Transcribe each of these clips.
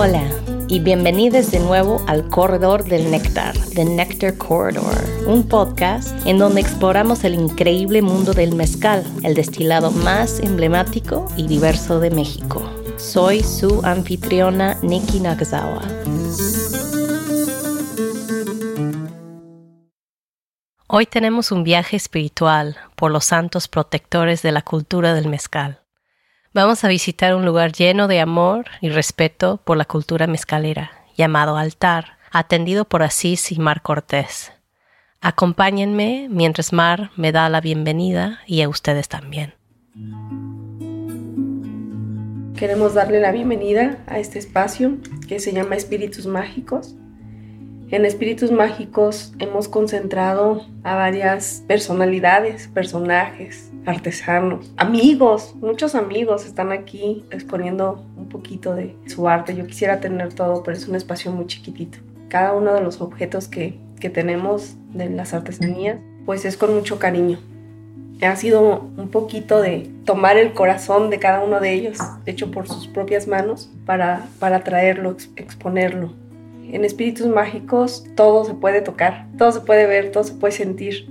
Hola y bienvenidos de nuevo al Corredor del Néctar, The Nectar Corridor, un podcast en donde exploramos el increíble mundo del mezcal, el destilado más emblemático y diverso de México. Soy su anfitriona Nikki Nakazawa. Hoy tenemos un viaje espiritual por los santos protectores de la cultura del mezcal. Vamos a visitar un lugar lleno de amor y respeto por la cultura mezcalera, llamado altar, atendido por Asís y Mar Cortés. Acompáñenme mientras Mar me da la bienvenida y a ustedes también. Queremos darle la bienvenida a este espacio que se llama Espíritus Mágicos. En Espíritus Mágicos hemos concentrado a varias personalidades, personajes, artesanos, amigos, muchos amigos están aquí exponiendo un poquito de su arte. Yo quisiera tener todo, pero es un espacio muy chiquitito. Cada uno de los objetos que, que tenemos de las artesanías, pues es con mucho cariño ha sido un poquito de tomar el corazón de cada uno de ellos, hecho por sus propias manos, para, para traerlo, exponerlo. En espíritus mágicos todo se puede tocar, todo se puede ver, todo se puede sentir.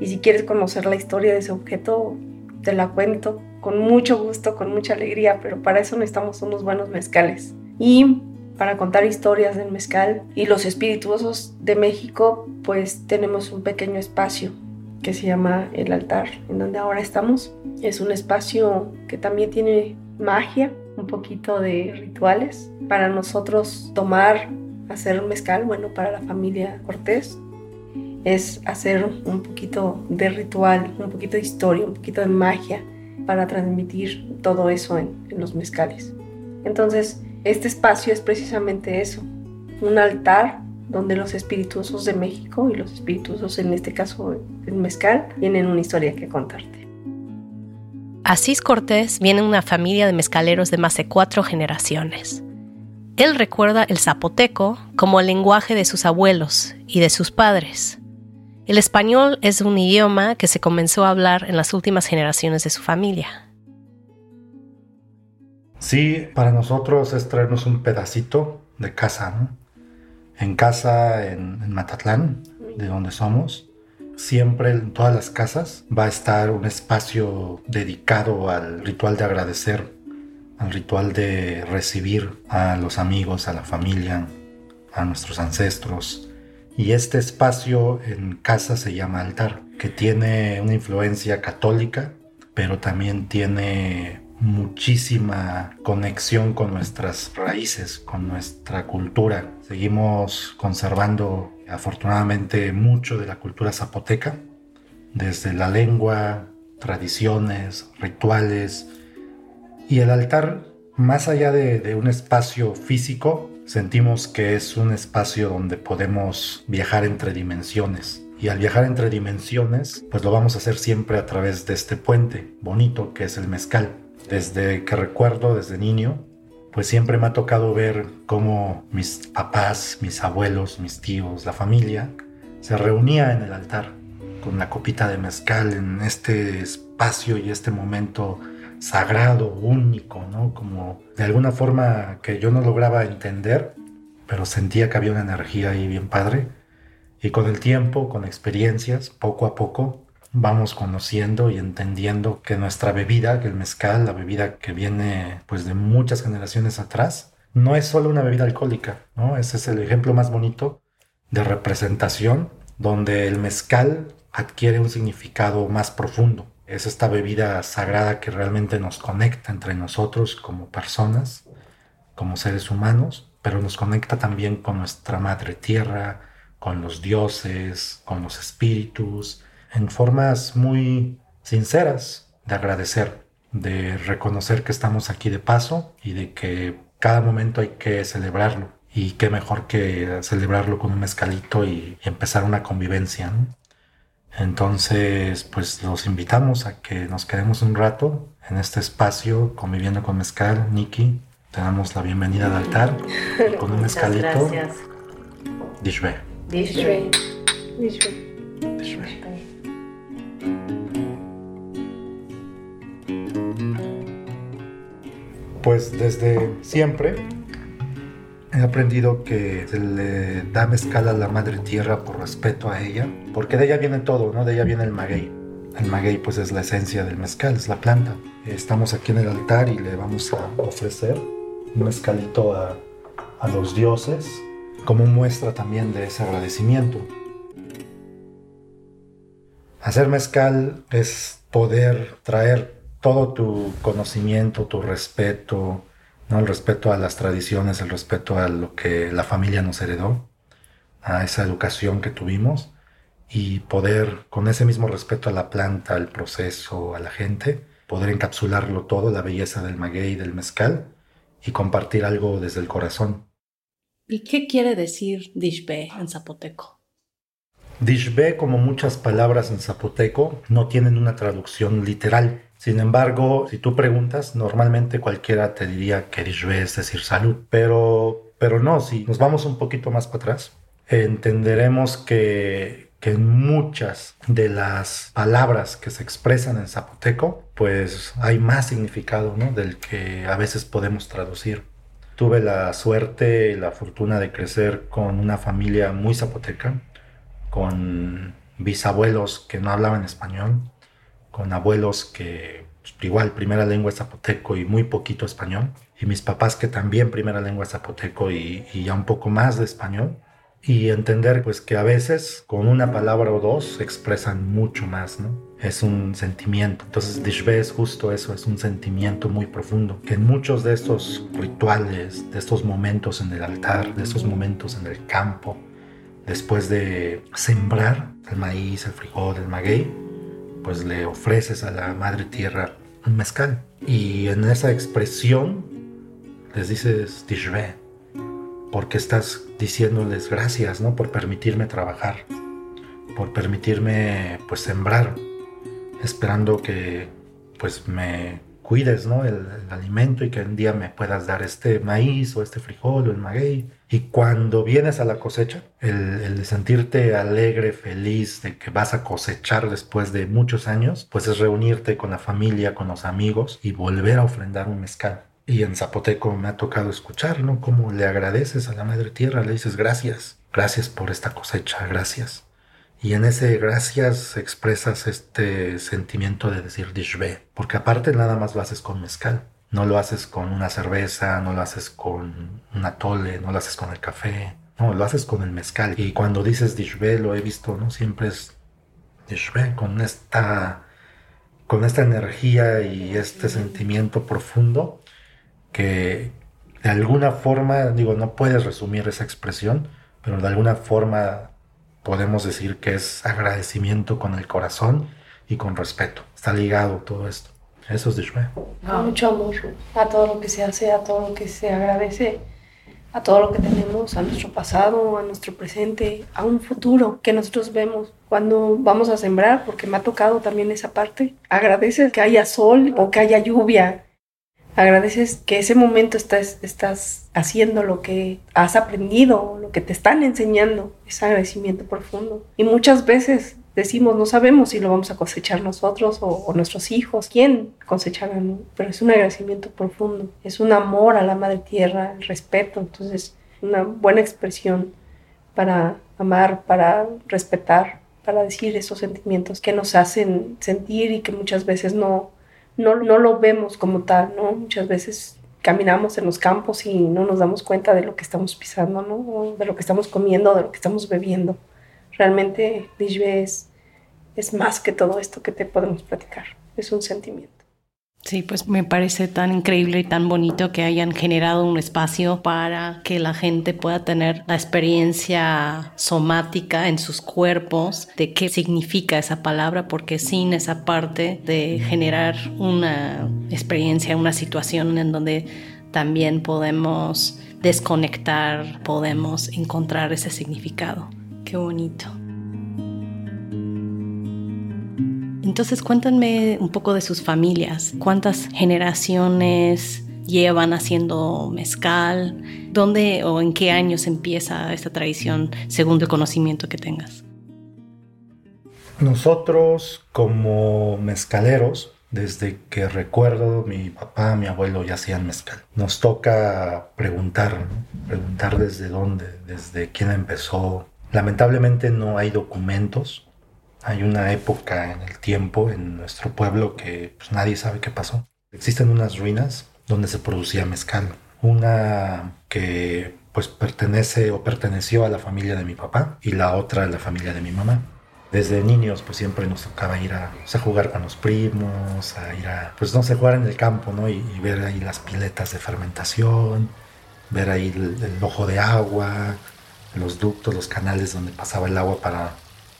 Y si quieres conocer la historia de ese objeto, te la cuento con mucho gusto, con mucha alegría, pero para eso necesitamos unos buenos mezcales. Y para contar historias del mezcal y los espirituosos de México, pues tenemos un pequeño espacio que se llama El Altar, en donde ahora estamos. Es un espacio que también tiene magia, un poquito de rituales. Para nosotros tomar, hacer mezcal, bueno, para la familia Cortés, es hacer un poquito de ritual, un poquito de historia, un poquito de magia para transmitir todo eso en, los mezcales. Entonces, este espacio es precisamente eso, un altar donde los espirituosos de México y los espirituosos, en este caso el mezcal, tienen una historia que contarte. Asís Cortés viene de una familia de mezcaleros de más de cuatro generaciones. Él recuerda el zapoteco como el lenguaje de sus abuelos y de sus padres. El español es un idioma que se comenzó a hablar en las últimas generaciones de su familia. Sí, para nosotros es traernos un pedacito de casa, ¿no? en casa en, Matatlán, de donde somos, siempre en todas las casas va a estar un espacio dedicado al ritual de agradecer, al ritual de recibir a los amigos, a la familia, a nuestros ancestros. Y este espacio en casa se llama altar, que tiene una influencia católica, pero también tiene muchísima conexión con nuestras raíces, con nuestra cultura. Seguimos conservando afortunadamente mucho de la cultura zapoteca, desde la lengua, tradiciones, rituales. Y el altar, más allá de, un espacio físico, sentimos que es un espacio donde podemos viajar entre dimensiones. Y al viajar entre dimensiones, pues lo vamos a hacer siempre a través de este puente bonito que es el mezcal desde que recuerdo, desde niño, pues siempre me ha tocado ver cómo mis papás, mis abuelos, mis tíos, la familia, se reunía en el altar con la copita de mezcal en este espacio y este momento sagrado, único, ¿no? Como de alguna forma que yo no lograba entender, pero sentía que había una energía ahí bien padre. Y con el tiempo, con experiencias, poco a poco, vamos conociendo y entendiendo que nuestra bebida, que el mezcal, la bebida que viene pues de muchas generaciones atrás, no es solo una bebida alcohólica, ¿no? Ese es el ejemplo más bonito de representación donde el mezcal adquiere un significado más profundo. Es esta bebida sagrada que realmente nos conecta entre nosotros como personas, como seres humanos, pero nos conecta también con nuestra madre tierra, con los dioses, con los espíritus, en formas muy sinceras de agradecer, de reconocer que estamos aquí de paso y de que cada momento hay que celebrarlo. Y qué mejor que celebrarlo con un mezcalito y, empezar una convivencia. Entonces, pues los invitamos a que nos quedemos un rato en este espacio conviviendo con mezcal. Nikki, te damos la bienvenida al altar con un mezcalito. Gracias. Dishwe. Dishwe. Pues desde siempre He aprendido que se le da mezcal a la madre tierra por respeto a ella, porque de ella viene todo, ¿no? De ella viene el maguey. El maguey pues es la esencia del mezcal, es la planta. Estamos aquí en el altar y le vamos a ofrecer un mezcalito a, a los dioses como muestra también de ese agradecimiento. Hacer mezcal es poder traer todo tu conocimiento, tu respeto, ¿no? el respeto a las tradiciones, el respeto a lo que la familia nos heredó, a esa educación que tuvimos y poder, con ese mismo respeto a la planta, al proceso, a la gente, poder encapsularlo todo, la belleza del maguey y del mezcal y compartir algo desde el corazón. ¿Y qué quiere decir Dishbe en zapoteco? Dishbe, como muchas palabras en zapoteco, no tienen una traducción literal. Sin embargo, si tú preguntas, normalmente cualquiera te diría que es decir salud. Pero, pero no, si nos vamos un poquito más para atrás, entenderemos que, que muchas de las palabras que se expresan en zapoteco, pues hay más significado ¿no? del que a veces podemos traducir. Tuve la suerte y la fortuna de crecer con una familia muy zapoteca con bisabuelos que no hablaban español, con abuelos que pues, igual primera lengua es zapoteco y muy poquito español, y mis papás que también primera lengua es zapoteco y, ya un poco más de español, y entender pues que a veces con una palabra o dos expresan mucho más, ¿no? Es un sentimiento. Entonces Dishbe es justo eso, es un sentimiento muy profundo, que en muchos de estos rituales, de estos momentos en el altar, de estos momentos en el campo, después de sembrar el maíz, el frijol, el maguey, pues le ofreces a la madre tierra un mezcal. Y en esa expresión les dices Tishbe, porque estás diciéndoles gracias, ¿no? Por permitirme trabajar, por permitirme pues sembrar, esperando que pues me cuides, ¿no? El, alimento y que un día me puedas dar este maíz o este frijol o el maguey. Y cuando vienes a la cosecha, el, el, sentirte alegre, feliz de que vas a cosechar después de muchos años, pues es reunirte con la familia, con los amigos y volver a ofrendar un mezcal. Y en zapoteco me ha tocado escuchar, ¿no? Cómo le agradeces a la madre tierra, le dices gracias, gracias por esta cosecha, gracias. Y en ese gracias expresas este sentimiento de decir dishbe, porque aparte nada más lo haces con mezcal. No lo haces con una cerveza, no lo haces con un atole, no lo haces con el café, no, lo haces con el mezcal. Y cuando dices dishbe, lo he visto, ¿no? Siempre es dishbe, con esta, con esta energía y este sentimiento profundo que de alguna forma, digo, no puedes resumir esa expresión, pero de alguna forma podemos decir que es agradecimiento con el corazón y con respeto. Está ligado todo esto. Eso es Dishme. Mucho amor a todo lo que se hace, a todo lo que se agradece, a todo lo que tenemos, a nuestro pasado, a nuestro presente, a un futuro que nosotros vemos cuando vamos a sembrar, porque me ha tocado también esa parte. Agradeces que haya sol o que haya lluvia, Agradeces que ese momento estás, estás haciendo lo que has aprendido, lo que te están enseñando, ese agradecimiento profundo. Y muchas veces decimos, no sabemos si lo vamos a cosechar nosotros o, nuestros hijos, quién cosechará, pero es un agradecimiento profundo, es un amor a la madre tierra, el respeto, entonces una buena expresión para amar, para respetar, para decir esos sentimientos que nos hacen sentir y que muchas veces no, no, no lo vemos como tal, ¿no? Muchas veces caminamos en los campos y no nos damos cuenta de lo que estamos pisando, ¿no? de lo que estamos comiendo, de lo que estamos bebiendo. Realmente Dijbe es, es más que todo esto que te podemos platicar, es un sentimiento. Sí, pues me parece tan increíble y tan bonito que hayan generado un espacio para que la gente pueda tener la experiencia somática en sus cuerpos de qué significa esa palabra, porque sin esa parte de generar una experiencia, una situación en donde también podemos desconectar, podemos encontrar ese significado. Qué bonito. Entonces cuéntenme un poco de sus familias, cuántas generaciones llevan haciendo mezcal, dónde o en qué años empieza esta tradición según el conocimiento que tengas. Nosotros como mezcaleros desde que recuerdo mi papá, mi abuelo ya hacían mezcal. Nos toca preguntar, preguntar desde dónde, desde quién empezó. Lamentablemente no hay documentos. Hay una época en el tiempo en nuestro pueblo que pues, nadie sabe qué pasó. Existen unas ruinas donde se producía mezcal. Una que pues pertenece o perteneció a la familia de mi papá y la otra a la familia de mi mamá desde niños pues siempre nos tocaba ir a, jugar con los primos, a ir a, pues no sé, jugar en el campo, ¿no? Y, ver ahí las piletas de fermentación, ver ahí el, ojo de agua, los ductos, los canales donde pasaba el agua para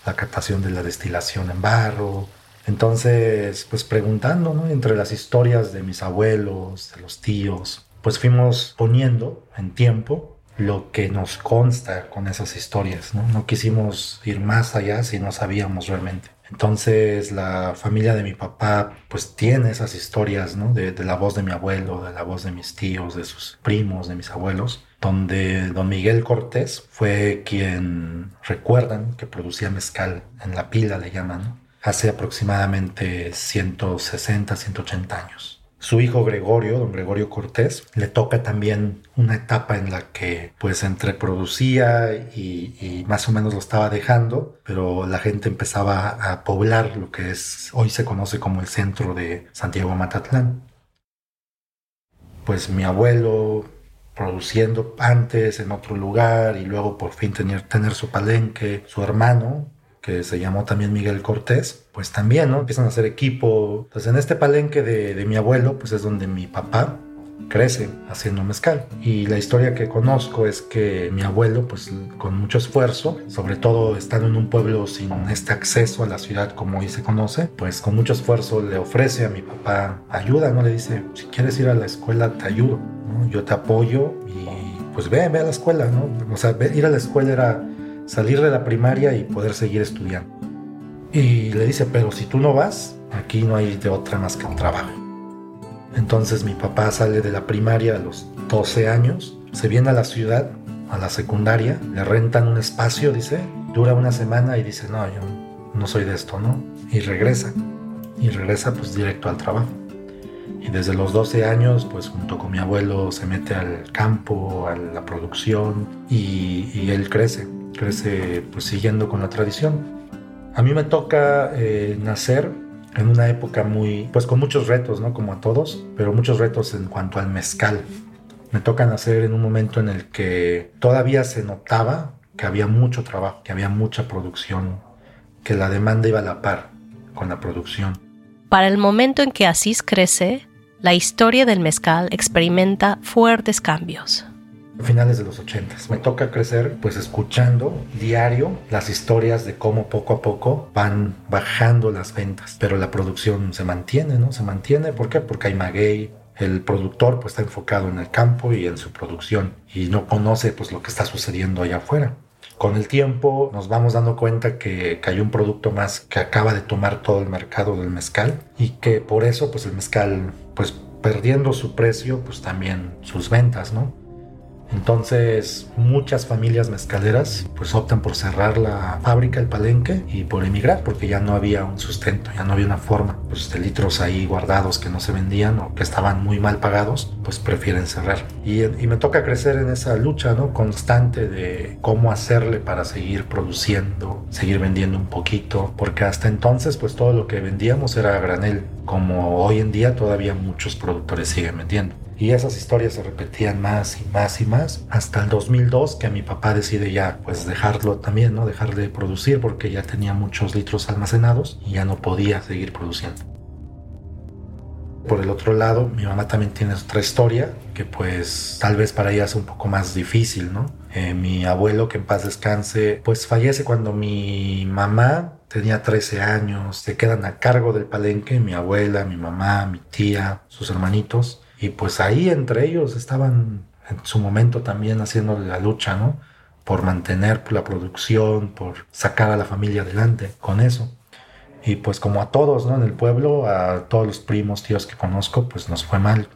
la captación de la destilación en barro. Entonces, pues preguntando, ¿no? Entre las historias de mis abuelos, de los tíos, pues fuimos poniendo en tiempo lo que nos consta con esas historias, ¿no? No quisimos ir más allá si no sabíamos realmente. Entonces la familia de mi papá pues tiene esas historias, ¿no? De, la voz de mi abuelo, de la voz de mis tíos, de sus primos, de mis abuelos, donde don Miguel Cortés fue quien recuerdan que producía mezcal en la pila, le llaman, hace aproximadamente 160, 180 años. Su hijo Gregorio, don Gregorio Cortés, le toca también una etapa en la que pues entre producía y, más o menos lo estaba dejando, pero la gente empezaba a poblar lo que es hoy se conoce como el centro de Santiago Matatlán. Pues mi abuelo produciendo antes en otro lugar y luego por fin tener, tener su palenque, su hermano, que se llamó también Miguel Cortés, pues también, ¿no? Empiezan a hacer equipo. Entonces en este palenque de, de mi abuelo, pues es donde mi papá crece haciendo mezcal. Y la historia que conozco es que mi abuelo, pues con mucho esfuerzo, sobre todo estando en un pueblo sin este acceso a la ciudad como hoy se conoce, pues con mucho esfuerzo le ofrece a mi papá ayuda, ¿no? Le dice, si quieres ir a la escuela, te ayudo, ¿no? Yo te apoyo y pues ve, ve a la escuela, ¿no? O sea, ir a la escuela era salir de la primaria y poder seguir estudiando. Y le dice, pero si tú no vas, aquí no hay de otra más que un trabajo. Entonces mi papá sale de la primaria a los 12 años, se viene a la ciudad, a la secundaria, le rentan un espacio, dice, dura una semana y dice, no, yo no soy de esto, ¿no? Y regresa, y regresa pues directo al trabajo. Y desde los 12 años, pues junto con mi abuelo se mete al campo, a la producción, y, él crece crece pues siguiendo con la tradición. A mí me toca eh, nacer en una época muy, pues con muchos retos, ¿no? Como a todos, pero muchos retos en cuanto al mezcal. Me toca nacer en un momento en el que todavía se notaba que había mucho trabajo, que había mucha producción, que la demanda iba a la par con la producción. Para el momento en que Asís crece, la historia del mezcal experimenta fuertes cambios finales de los 80. Me toca crecer pues escuchando diario las historias de cómo poco a poco van bajando las ventas, pero la producción se mantiene, ¿no? Se mantiene, ¿por qué? Porque hay maguey, el productor pues está enfocado en el campo y en su producción y no conoce pues lo que está sucediendo allá afuera. Con el tiempo nos vamos dando cuenta que, que, hay un producto más que acaba de tomar todo el mercado del mezcal y que por eso pues el mezcal pues perdiendo su precio pues también sus ventas, ¿no? Entonces, muchas familias mezcaleras pues optan por cerrar la fábrica, el palenque y por emigrar porque ya no había un sustento, ya no había una forma. Pues de litros ahí guardados que no se vendían o que estaban muy mal pagados, pues prefieren cerrar. Y, me toca crecer en esa lucha ¿no? constante de cómo hacerle para seguir produciendo, seguir vendiendo un poquito, porque hasta entonces pues todo lo que vendíamos era granel, como hoy en día todavía muchos productores siguen vendiendo. Y esas historias se repetían más y más y más hasta el 2002 que mi papá decide ya pues dejarlo también, ¿no? Dejar de producir porque ya tenía muchos litros almacenados y ya no podía seguir produciendo. Por el otro lado, mi mamá también tiene otra historia que pues tal vez para ella es un poco más difícil, ¿no? Eh, mi abuelo, que en paz descanse, pues fallece cuando mi mamá tenía 13 años, se quedan a cargo del palenque, mi abuela, mi mamá, mi tía, sus hermanitos. Y pues ahí entre ellos estaban en su momento también haciendo la lucha, ¿no? Por mantener la producción, por sacar a la familia adelante con eso. Y pues como a todos, ¿no? En el pueblo, a todos los primos, tíos que conozco, pues nos fue mal,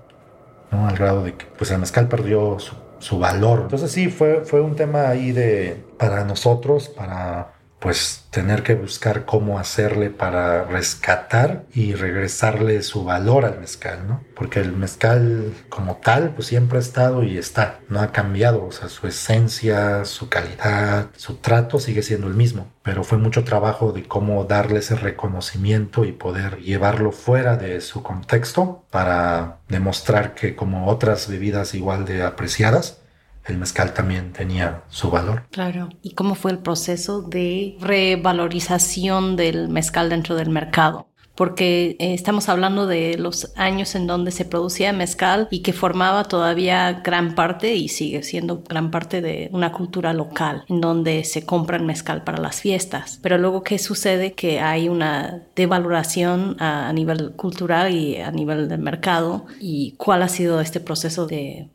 ¿no? Al grado de que pues el mezcal perdió su, valor. Entonces sí, fue, fue un tema ahí de, para nosotros, para pues tener que buscar cómo hacerle para rescatar y regresarle su valor al mezcal, ¿no? Porque el mezcal como tal, pues siempre ha estado y está, no ha cambiado, o sea, su esencia, su calidad, su trato sigue siendo el mismo, pero fue mucho trabajo de cómo darle ese reconocimiento y poder llevarlo fuera de su contexto para demostrar que como otras bebidas igual de apreciadas, el mezcal también tenía su valor. Claro. ¿Y cómo fue el proceso de revalorización del mezcal dentro del mercado? porque eh, estamos hablando de los años en donde se producía mezcal y que formaba todavía gran parte y sigue siendo gran parte de una cultura local en donde se compra el mezcal para las fiestas. Pero luego, ¿qué sucede? Que hay una devaloración a, a nivel cultural y a nivel del mercado. ¿Y cuál ha sido este proceso de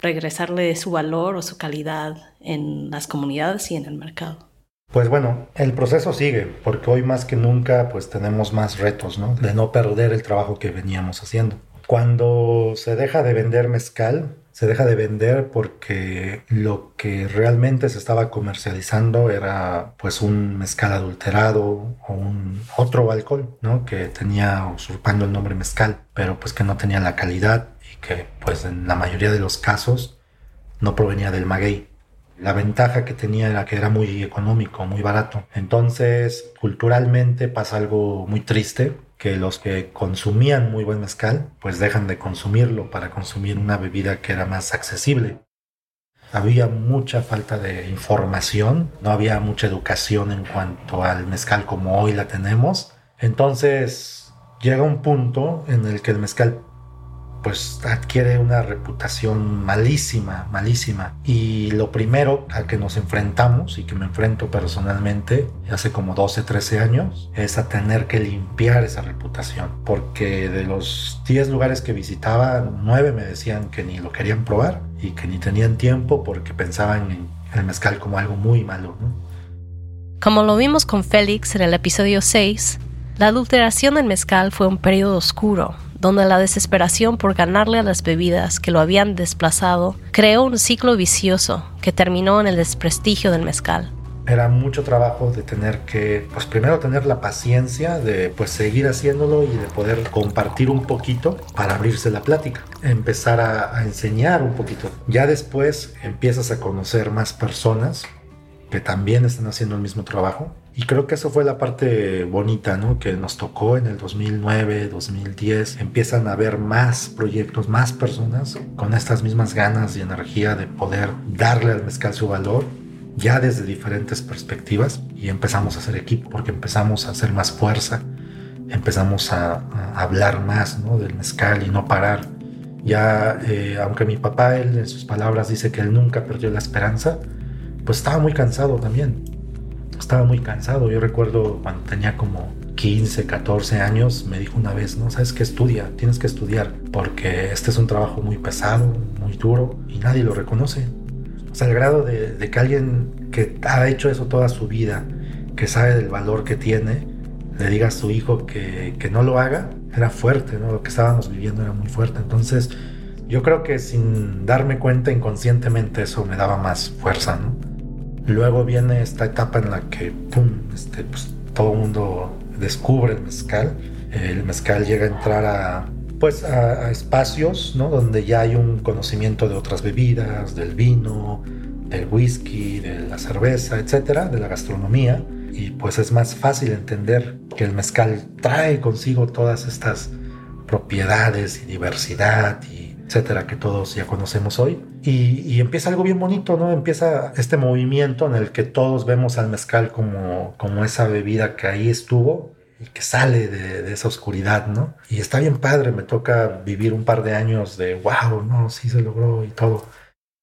regresarle su valor o su calidad en las comunidades y en el mercado. Pues bueno, el proceso sigue, porque hoy más que nunca pues tenemos más retos, ¿no? De no perder el trabajo que veníamos haciendo. Cuando se deja de vender mezcal, se deja de vender porque lo que realmente se estaba comercializando era pues un mezcal adulterado o un otro alcohol, ¿no? Que tenía usurpando el nombre mezcal, pero pues que no tenía la calidad que pues en la mayoría de los casos no provenía del maguey. La ventaja que tenía era que era muy económico, muy barato. Entonces, culturalmente pasa algo muy triste, que los que consumían muy buen mezcal, pues dejan de consumirlo para consumir una bebida que era más accesible. Había mucha falta de información, no había mucha educación en cuanto al mezcal como hoy la tenemos. Entonces, llega un punto en el que el mezcal pues adquiere una reputación malísima, malísima. Y lo primero a que nos enfrentamos y que me enfrento personalmente hace como 12, 13 años es a tener que limpiar esa reputación. Porque de los 10 lugares que visitaba, 9 me decían que ni lo querían probar y que ni tenían tiempo porque pensaban en el mezcal como algo muy malo. Como lo vimos con Félix en el episodio 6, la adulteración del mezcal fue un periodo oscuro donde la desesperación por ganarle a las bebidas que lo habían desplazado creó un ciclo vicioso que terminó en el desprestigio del mezcal. Era mucho trabajo de tener que, pues primero tener la paciencia de pues seguir haciéndolo y de poder compartir un poquito para abrirse la plática, empezar a, a enseñar un poquito. Ya después empiezas a conocer más personas que también están haciendo el mismo trabajo y creo que eso fue la parte bonita, ¿no? Que nos tocó en el 2009, 2010. Empiezan a haber más proyectos, más personas con estas mismas ganas y energía de poder darle al mezcal su valor, ya desde diferentes perspectivas. Y empezamos a hacer equipo, porque empezamos a hacer más fuerza, empezamos a, hablar más, ¿no? Del mezcal y no parar. Ya, eh, aunque mi papá, él en sus palabras dice que él nunca perdió la esperanza, pues estaba muy cansado también estaba muy cansado. Yo recuerdo cuando tenía como 15, 14 años, me dijo una vez, no, sabes que estudia, tienes que estudiar, porque este es un trabajo muy pesado, muy duro, y nadie lo reconoce. O sea, el grado de, que alguien que ha hecho eso toda su vida, que sabe del valor que tiene, le diga a su hijo que, que no lo haga, era fuerte, ¿no? Lo que estábamos viviendo era muy fuerte. Entonces, yo creo que sin darme cuenta inconscientemente eso me daba más fuerza, ¿no? Luego viene esta etapa en la que este, pues, todo el mundo descubre el mezcal. El mezcal llega a entrar a, pues, a, espacios ¿no? donde ya hay un conocimiento de otras bebidas, del vino, del whisky, de la cerveza, etcétera, de la gastronomía. Y pues es más fácil entender que el mezcal trae consigo todas estas propiedades y diversidad y etcétera, que todos ya conocemos hoy. Y, empieza algo bien bonito, ¿no? Empieza este movimiento en el que todos vemos al mezcal como, como esa bebida que ahí estuvo y que sale de, de, esa oscuridad, ¿no? Y está bien padre, me toca vivir un par de años de, wow, no, sí se logró y todo.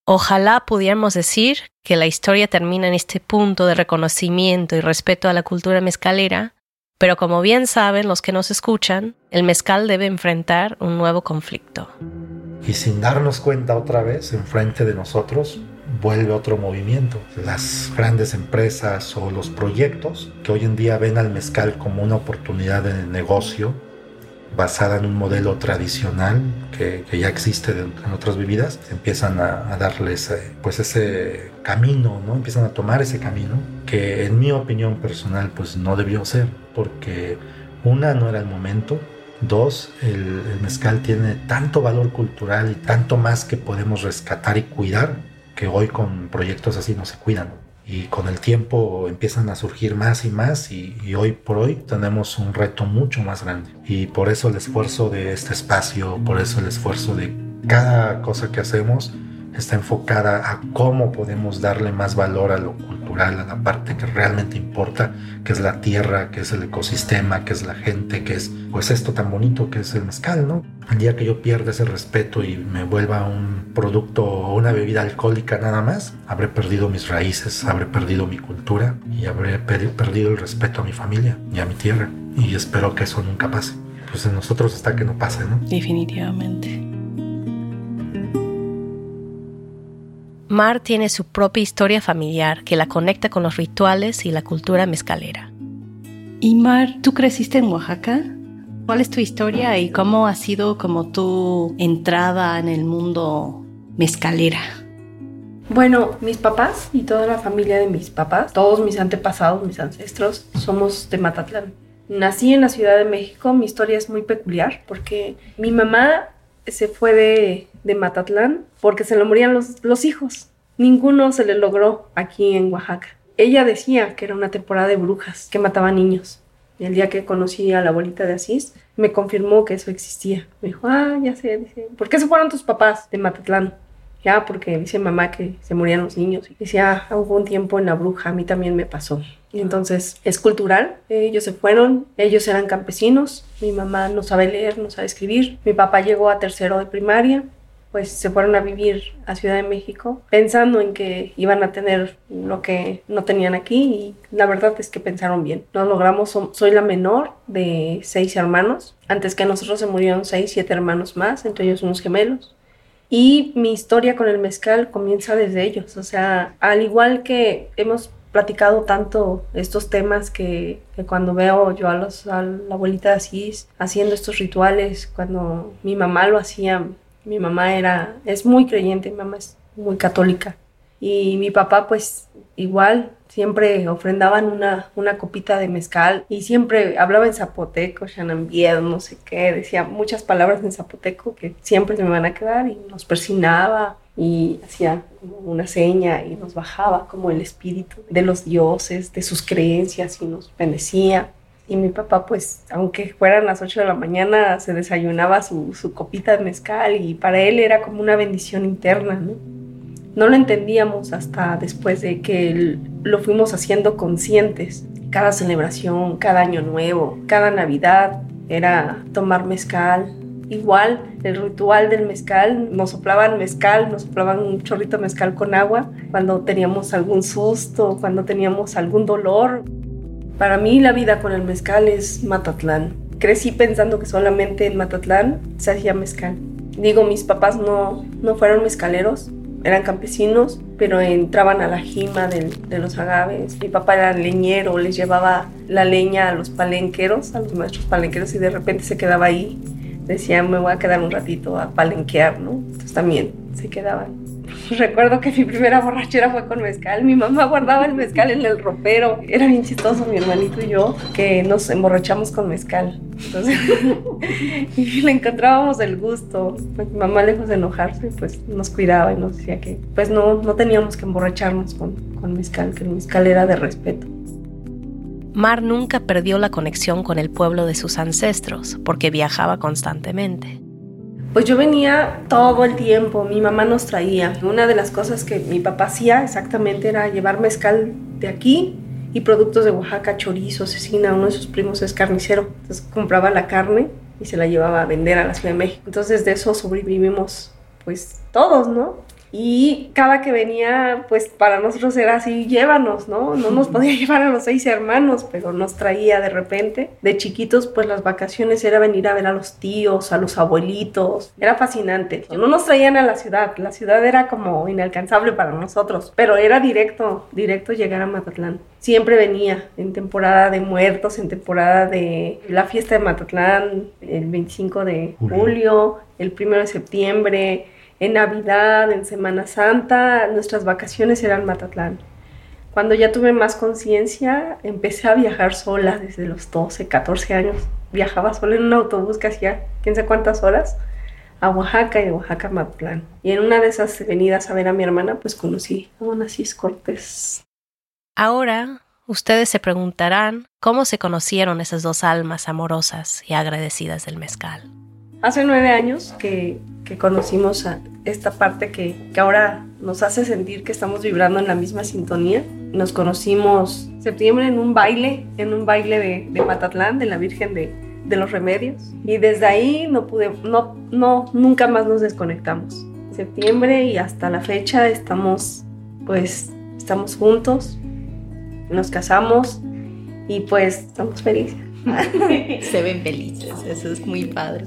Ojalá pudiéramos decir que la historia termina en este punto de reconocimiento y respeto a la cultura mezcalera, pero como bien saben los que nos escuchan, el mezcal debe enfrentar un nuevo conflicto y sin darnos cuenta otra vez, enfrente de nosotros, vuelve otro movimiento. Las grandes empresas o los proyectos que hoy en día ven al mezcal como una oportunidad de negocio basada en un modelo tradicional que, ya existe en otras bebidas, empiezan a, darles pues ese camino, ¿no? Empiezan a tomar ese camino que en mi opinión personal pues no debió ser, porque una no era el momento, dos, el, mezcal tiene tanto valor cultural y tanto más que podemos rescatar y cuidar, que hoy con proyectos así no se cuidan. Y con el tiempo empiezan a surgir más y más y, hoy por hoy tenemos un reto mucho más grande. Y por eso el esfuerzo de este espacio, por eso el esfuerzo de cada cosa que hacemos, está enfocada a cómo podemos darle más valor a lo cultural, a la parte que realmente importa, que es la tierra, que es el ecosistema, que es la gente, que es pues esto tan bonito que es el mezcal, ¿no? El día que yo pierda ese respeto y me vuelva un producto o una bebida alcohólica nada más, habré perdido mis raíces, habré perdido mi cultura y habré perdido el respeto a mi familia y a mi tierra. Y espero que eso nunca pase. Pues en nosotros está que no pase, ¿no? Definitivamente. Mar tiene su propia historia familiar que la conecta con los rituales y la cultura mezcalera. Y Mar, ¿tú creciste en Oaxaca? ¿Cuál es tu historia y cómo ha sido como tu entrada en el mundo mezcalera? Bueno, mis papás y toda la familia de mis papás, todos mis antepasados, mis ancestros, somos de Matatlán. Nací en la Ciudad de México, mi historia es muy peculiar porque mi mamá se fue de, de Matatlán porque se le morían los, los hijos. Ninguno se le logró aquí en Oaxaca. Ella decía que era una temporada de brujas que mataban niños. Y el día que conocí a la abuelita de Asís, me confirmó que eso existía. Me dijo, ah, ya sé, dice, ¿por qué se fueron tus papás de Matatlán? Ya, porque dice mamá que se morían los niños. Y dice, ah, hubo un tiempo en la bruja, a mí también me pasó. Y entonces es cultural. Ellos se fueron, ellos eran campesinos. Mi mamá no sabe leer, no sabe escribir. Mi papá llegó a tercero de primaria pues se fueron a vivir a Ciudad de México pensando en que iban a tener lo que no tenían aquí y la verdad es que pensaron bien. Nos logramos, soy la menor de seis hermanos. Antes que nosotros se murieron seis, siete hermanos más, entre ellos unos gemelos. Y mi historia con el mezcal comienza desde ellos. O sea, al igual que hemos platicado tanto estos temas que, cuando veo yo a, los, a la abuelita de Asís haciendo estos rituales, cuando mi mamá lo hacía mi mamá era, es muy creyente, mi mamá es muy católica. Y mi papá, pues igual, siempre ofrendaban una, una copita de mezcal y siempre hablaba en zapoteco, Shanambiedo, no sé qué, decía muchas palabras en zapoteco que siempre se me van a quedar y nos persinaba y hacía una seña y nos bajaba como el espíritu de los dioses, de sus creencias y nos bendecía. Y mi papá, pues, aunque fueran las 8 de la mañana, se desayunaba su, su copita de mezcal y para él era como una bendición interna, ¿no? No lo entendíamos hasta después de que lo fuimos haciendo conscientes. Cada celebración, cada año nuevo, cada Navidad era tomar mezcal. Igual, el ritual del mezcal, nos soplaban mezcal, nos soplaban un chorrito de mezcal con agua cuando teníamos algún susto, cuando teníamos algún dolor. Para mí la vida con el mezcal es Matatlán. Crecí pensando que solamente en Matatlán se hacía mezcal. Digo, mis papás no, no fueron mezcaleros, eran campesinos, pero entraban a la jima de, de, los agaves. Mi papá era leñero, les llevaba la leña a los palenqueros, a los maestros palenqueros, y de repente se quedaba ahí. Decía, me voy a quedar un ratito a palenquear, ¿no? Entonces también se quedaban. Recuerdo que mi primera borrachera fue con mezcal. Mi mamá guardaba el mezcal en el ropero. Era bien chistoso mi hermanito y yo que nos emborrachamos con mezcal. Y le encontrábamos el gusto. Mi mamá, lejos de enojarse, pues nos cuidaba y nos decía que pues no, no teníamos que emborracharnos con, con mezcal, que el mezcal era de respeto. Mar nunca perdió la conexión con el pueblo de sus ancestros porque viajaba constantemente. Pues yo venía todo el tiempo, mi mamá nos traía. Una de las cosas que mi papá hacía exactamente era llevar mezcal de aquí y productos de Oaxaca, chorizo, cecina, uno de sus primos es carnicero. Entonces compraba la carne y se la llevaba a vender a la Ciudad de México. Entonces de eso sobrevivimos pues todos, ¿no? Y cada que venía, pues para nosotros era así, llévanos, ¿no? No nos podía llevar a los seis hermanos, pero nos traía de repente. De chiquitos, pues las vacaciones era venir a ver a los tíos, a los abuelitos. Era fascinante. No nos traían a la ciudad, la ciudad era como inalcanzable para nosotros, pero era directo, directo llegar a Matatlán. Siempre venía en temporada de muertos, en temporada de la fiesta de Matatlán, el 25 de julio, el 1 de septiembre en Navidad, en Semana Santa, nuestras vacaciones eran Matatlán. Cuando ya tuve más conciencia, empecé a viajar sola desde los 12, 14 años. Viajaba sola en un autobús que hacía quién sabe cuántas horas a Oaxaca y Oaxaca a Matlán. Y en una de esas venidas a ver a mi hermana, pues conocí a Onassis Cortés. Ahora, ustedes se preguntarán cómo se conocieron esas dos almas amorosas y agradecidas del mezcal. Hace nueve años que, que conocimos a esta parte que, que ahora nos hace sentir que estamos vibrando en la misma sintonía. Nos conocimos septiembre en un baile, en un baile de, de Matatlán, de la Virgen de, de, los Remedios. Y desde ahí no pude, no, no, nunca más nos desconectamos. Septiembre y hasta la fecha estamos, pues, estamos juntos, nos casamos y pues estamos felices. Se ven felices, eso es muy padre.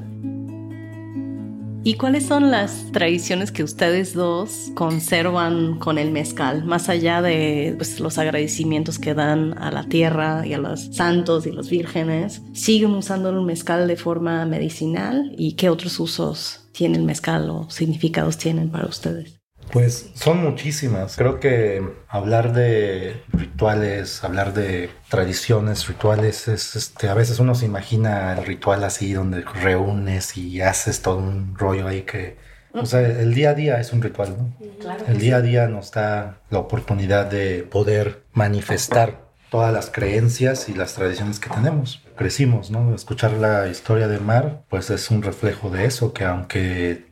¿Y cuáles son las tradiciones que ustedes dos conservan con el mezcal? Más allá de pues, los agradecimientos que dan a la tierra y a los santos y los vírgenes, ¿siguen usando el mezcal de forma medicinal? ¿Y qué otros usos tiene el mezcal o significados tienen para ustedes? Pues son muchísimas. Creo que hablar de rituales, hablar de tradiciones, rituales, es este, a veces uno se imagina el ritual así donde reúnes y haces todo un rollo ahí que, o sea, el día a día es un ritual, ¿no? el día a día nos da la oportunidad de poder manifestar todas las creencias y las tradiciones que tenemos. Crecimos, ¿no? Escuchar la historia de Mar, pues es un reflejo de eso, que aunque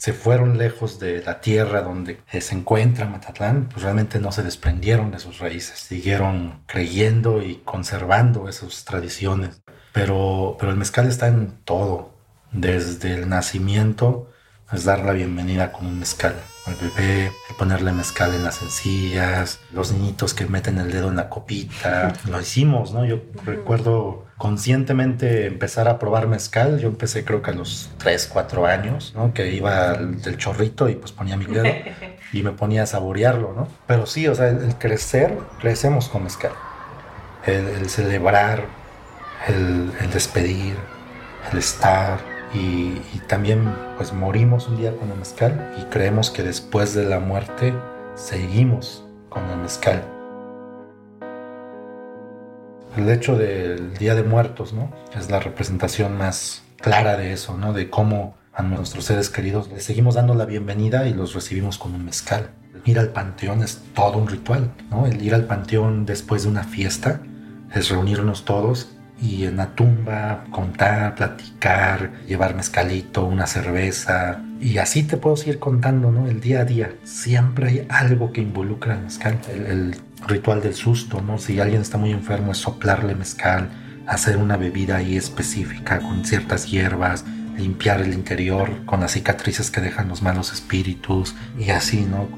se fueron lejos de la tierra donde se encuentra Matatlán, pues realmente no se desprendieron de sus raíces, siguieron creyendo y conservando esas tradiciones. Pero, pero el mezcal está en todo, desde el nacimiento, es dar la bienvenida con un mezcal al bebé, el ponerle mezcal en las encías, los niñitos que meten el dedo en la copita, lo hicimos, ¿no? Yo recuerdo conscientemente empezar a probar mezcal. Yo empecé creo que a los 3, 4 años, ¿no? Que iba del chorrito y pues ponía mi dedo y me ponía a saborearlo, ¿no? Pero sí, o sea, el, crecer, crecemos con mezcal. El, celebrar, el, despedir, el estar y, también pues morimos un día con el mezcal y creemos que después de la muerte seguimos con el mezcal el hecho del Día de Muertos, ¿no? Es la representación más clara de eso, ¿no? De cómo a nuestros seres queridos les seguimos dando la bienvenida y los recibimos con un mezcal. Ir al panteón es todo un ritual, ¿no? El ir al panteón después de una fiesta es reunirnos todos y en la tumba contar, platicar, llevar mezcalito, una cerveza y así te puedo seguir contando, ¿no? El día a día. Siempre hay algo que involucra el mezcal. el ritual del susto, ¿no? Si alguien está muy enfermo es soplarle mezcal, hacer una bebida ahí específica con ciertas hierbas, limpiar el interior con las cicatrices que dejan los malos espíritus y así, ¿no?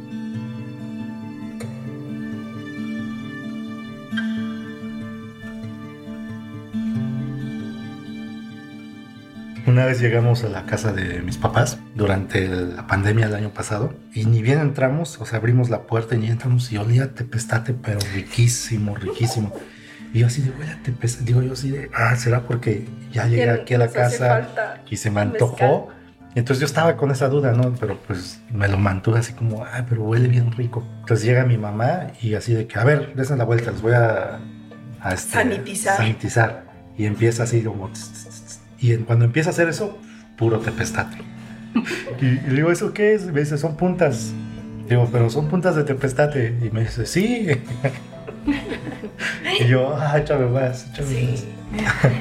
Una vez llegamos a la casa de mis papás durante la pandemia del año pasado y ni bien entramos, o sea, abrimos la puerta y ni entramos y olía tepestate, pero riquísimo, riquísimo. Y yo así de, a tepestate. Digo yo así de, ah, será porque ya llegué aquí a la casa y se me antojó. Entonces yo estaba con esa duda, ¿no? Pero pues me lo mantuve así como, ah, pero huele bien rico. Entonces llega mi mamá y así de que, a ver, desen la vuelta, les voy a, a este, sanitizar. sanitizar. Y empieza así como, y cuando empieza a hacer eso, puro tepestate. y, le digo, ¿eso qué es? Me dice, son puntas. Digo, pero son puntas de tepestate. Y me dice, sí. y yo, ah, échame más, échame más.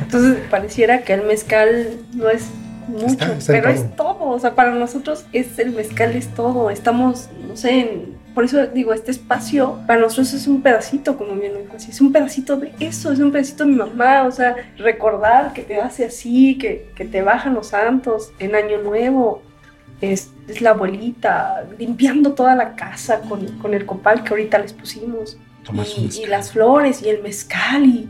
Entonces pareciera que el mezcal no es mucho, pero es todo. O sea, para nosotros es el mezcal es todo. Estamos, no sé, en por eso digo, este espacio para nosotros es un pedacito, como bien lo dijo así, es un pedacito de eso, es un pedacito de mi mamá, o sea, recordar que te hace así, que, que te bajan los santos en Año Nuevo, es, es, la abuelita limpiando toda la casa con, con el copal que ahorita les pusimos, y, y, las flores y el mezcal, y,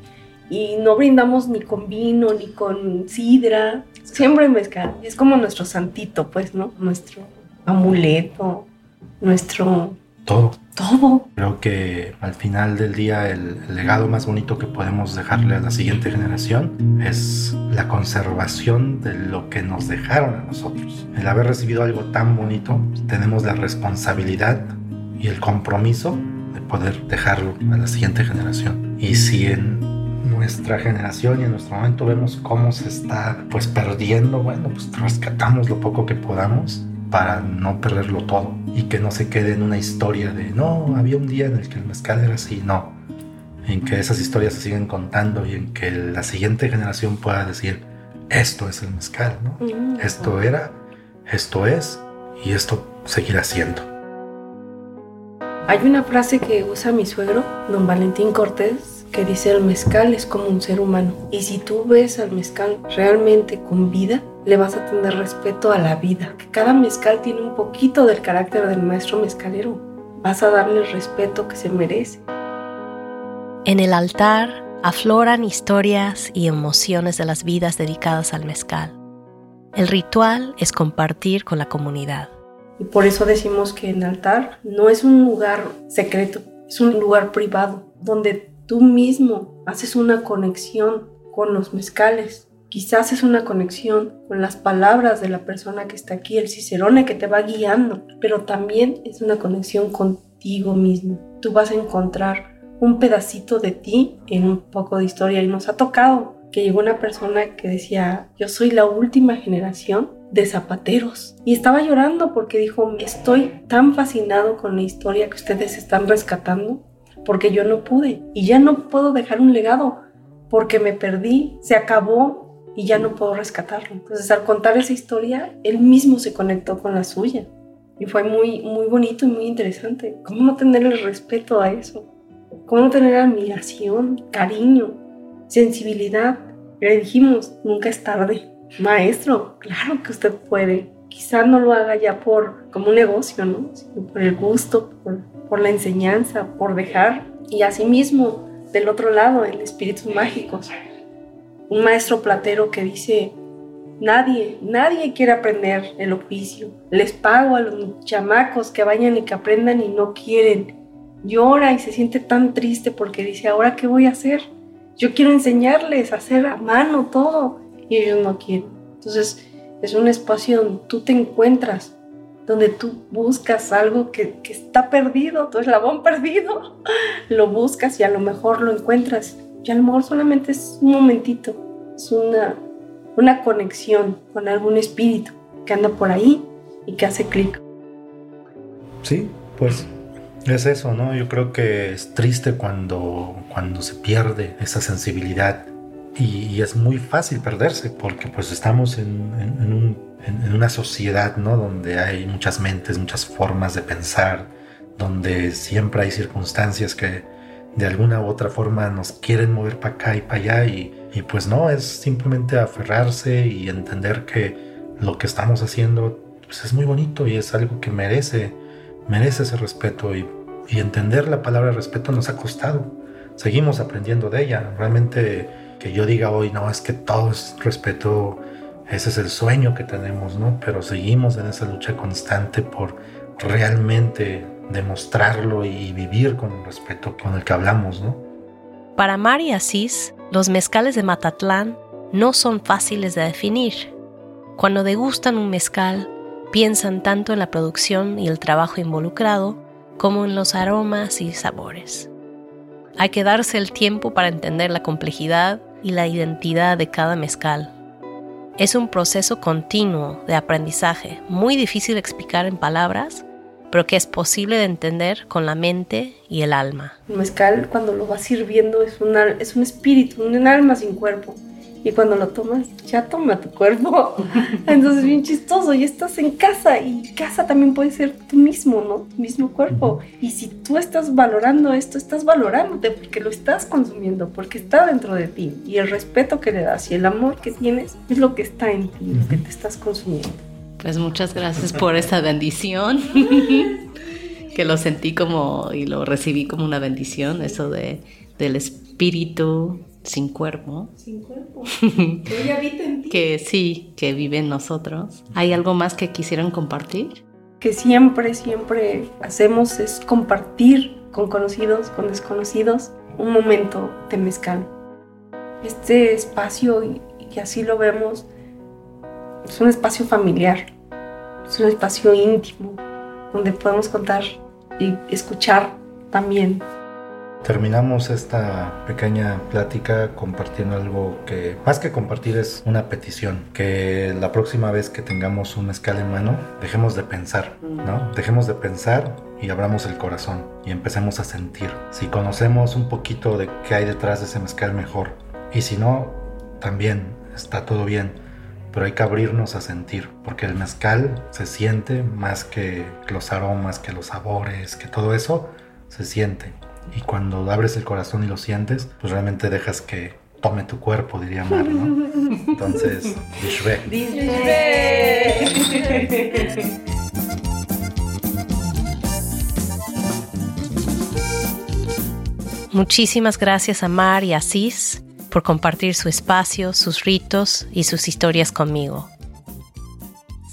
y no brindamos ni con vino, ni con sidra, siempre mezcal, es como nuestro santito, pues, ¿no? Nuestro amuleto, nuestro todo. Todo. Creo que al final del día el, legado más bonito que podemos dejarle a la siguiente generación es la conservación de lo que nos dejaron a nosotros. El haber recibido algo tan bonito, tenemos la responsabilidad y el compromiso de poder dejarlo a la siguiente generación. Y si en nuestra generación y en nuestro momento vemos cómo se está pues perdiendo, bueno, pues rescatamos lo poco que podamos para no perderlo todo y que no se quede en una historia de no, había un día en el que el mezcal era así, no. En que esas historias se siguen contando y en que la siguiente generación pueda decir, esto es el mezcal, ¿no? Mm. Esto era, esto es y esto seguirá siendo. Hay una frase que usa mi suegro, don Valentín Cortés, que dice el mezcal es como un ser humano. Y si tú ves al mezcal realmente con vida, le vas a tener respeto a la vida. Que cada mezcal tiene un poquito del carácter del maestro mezcalero. Vas a darle el respeto que se merece. En el altar afloran historias y emociones de las vidas dedicadas al mezcal. El ritual es compartir con la comunidad. Y por eso decimos que el altar no es un lugar secreto, es un lugar privado, donde tú mismo haces una conexión con los mezcales. Quizás es una conexión con las palabras de la persona que está aquí, el cicerone que te va guiando, pero también es una conexión contigo mismo. Tú vas a encontrar un pedacito de ti en un poco de historia y nos ha tocado que llegó una persona que decía, yo soy la última generación de zapateros. Y estaba llorando porque dijo, estoy tan fascinado con la historia que ustedes están rescatando porque yo no pude y ya no puedo dejar un legado porque me perdí, se acabó y ya no puedo rescatarlo. Entonces al contar esa historia, él mismo se conectó con la suya. Y fue muy, muy bonito y muy interesante. ¿Cómo no tener el respeto a eso? ¿Cómo no tener admiración, cariño, sensibilidad? Le dijimos, nunca es tarde. Maestro, claro que usted puede. Quizá no lo haga ya por como un negocio, ¿no? Sino por el gusto, por, por la enseñanza, por dejar. Y asimismo, del otro lado, en espíritus mágicos, un maestro platero que dice, nadie, nadie quiere aprender el oficio. Les pago a los chamacos que vayan y que aprendan y no quieren. Llora y se siente tan triste porque dice, ¿ahora qué voy a hacer? Yo quiero enseñarles a hacer a mano todo y ellos no quieren. Entonces es un espacio donde tú te encuentras, donde tú buscas algo que, está perdido, tu eslabón perdido, lo buscas y a lo mejor lo encuentras. Y a lo mejor solamente es un momentito, es una, una conexión con algún espíritu que anda por ahí y que hace clic. Sí, pues es eso, ¿no? Yo creo que es triste cuando, cuando se pierde esa sensibilidad y, es muy fácil perderse porque pues estamos en, una sociedad ¿no? donde hay muchas mentes, muchas formas de pensar, donde siempre hay circunstancias que de alguna u otra forma nos quieren mover para acá y para allá y, pues no, es simplemente aferrarse y entender que lo que estamos haciendo pues es muy bonito y es algo que merece, merece ese respeto y, y entender la palabra respeto nos ha costado. Seguimos aprendiendo de ella. Realmente que yo diga hoy, no, es que todo es respeto, ese es el sueño que tenemos, ¿no? Pero seguimos en esa lucha constante por realmente demostrarlo y vivir con el respeto con el que hablamos, ¿no? Para Mari Asís, los mezcales de Matatlán no son fáciles de definir. Cuando degustan un mezcal, piensan tanto en la producción y el trabajo involucrado como en los aromas y sabores. Hay que darse el tiempo para entender la complejidad y la identidad de cada mezcal. Es un proceso continuo de aprendizaje, muy difícil de explicar en palabras, pero que es posible de entender con la mente y el alma. El mezcal cuando lo vas sirviendo es, es un espíritu, un alma sin cuerpo y cuando lo tomas, ya toma tu cuerpo. Entonces, bien chistoso, y estás en casa y casa también puede ser tú mismo, ¿no? Tu mismo cuerpo. Y si tú estás valorando esto, estás valorándote porque lo estás consumiendo, porque está dentro de ti. Y el respeto que le das y el amor que tienes es lo que está en ti, lo que te estás consumiendo. Pues muchas gracias por esa bendición. que lo sentí como y lo recibí como una bendición, eso de, del espíritu sin cuerpo. Sin cuerpo. Que ella habita en ti. Que sí, que vive en nosotros. ¿Hay algo más que quisieran compartir? Que siempre, siempre hacemos es compartir con conocidos, con desconocidos, un momento de mezcal. Este espacio, y, y así lo vemos, es un espacio familiar, es un espacio íntimo, donde podemos contar y escuchar también. Terminamos esta pequeña plática compartiendo algo que más que compartir es una petición, que la próxima vez que tengamos un mezcal en mano, dejemos de pensar, ¿no? Dejemos de pensar y abramos el corazón y empecemos a sentir. Si conocemos un poquito de qué hay detrás de ese mezcal mejor y si no, también está todo bien, pero hay que abrirnos a sentir, porque el mezcal se siente más que los aromas, que los sabores, que todo eso se siente y cuando abres el corazón y lo sientes, pues realmente dejas que tome tu cuerpo, diría Mar, ¿no? Entonces, Dishre. Muchísimas gracias a Mar y a Cis por compartir su espacio, sus ritos y sus historias conmigo.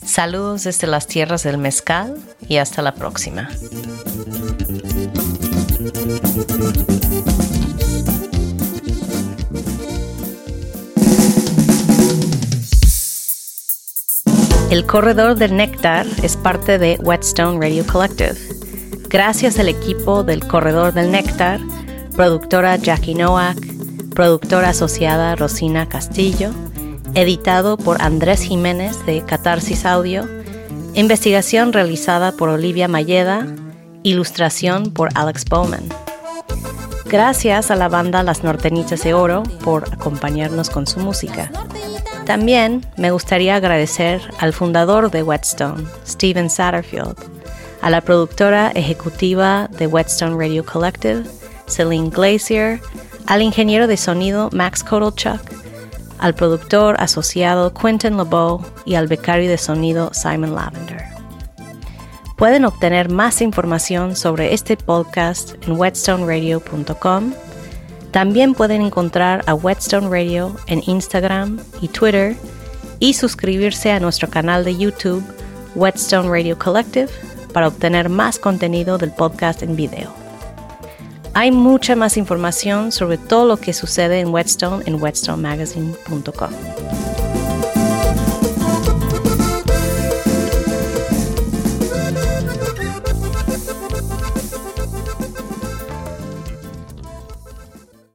Saludos desde las tierras del mezcal y hasta la próxima. El Corredor del Néctar es parte de Whetstone Radio Collective. Gracias al equipo del Corredor del Néctar, productora Jackie Nowak, productora asociada Rosina Castillo, editado por Andrés Jiménez de Catarsis Audio, investigación realizada por Olivia Mayeda, ilustración por Alex Bowman. Gracias a la banda Las Nortenitas de Oro por acompañarnos con su música. También me gustaría agradecer al fundador de Whetstone, Steven Satterfield, a la productora ejecutiva de Whetstone Radio Collective, Celine Glacier, al ingeniero de sonido Max Kotelchuk, al productor asociado Quentin LeBeau y al becario de sonido Simon Lavender. Pueden obtener más información sobre este podcast en whetstoneradio.com también pueden encontrar a Whetstone Radio en Instagram y Twitter y suscribirse a nuestro canal de YouTube Whetstone Radio Collective para obtener más contenido del podcast en video. Hay mucha más información sobre todo lo que sucede en Whetstone en whetstonemagazine.com.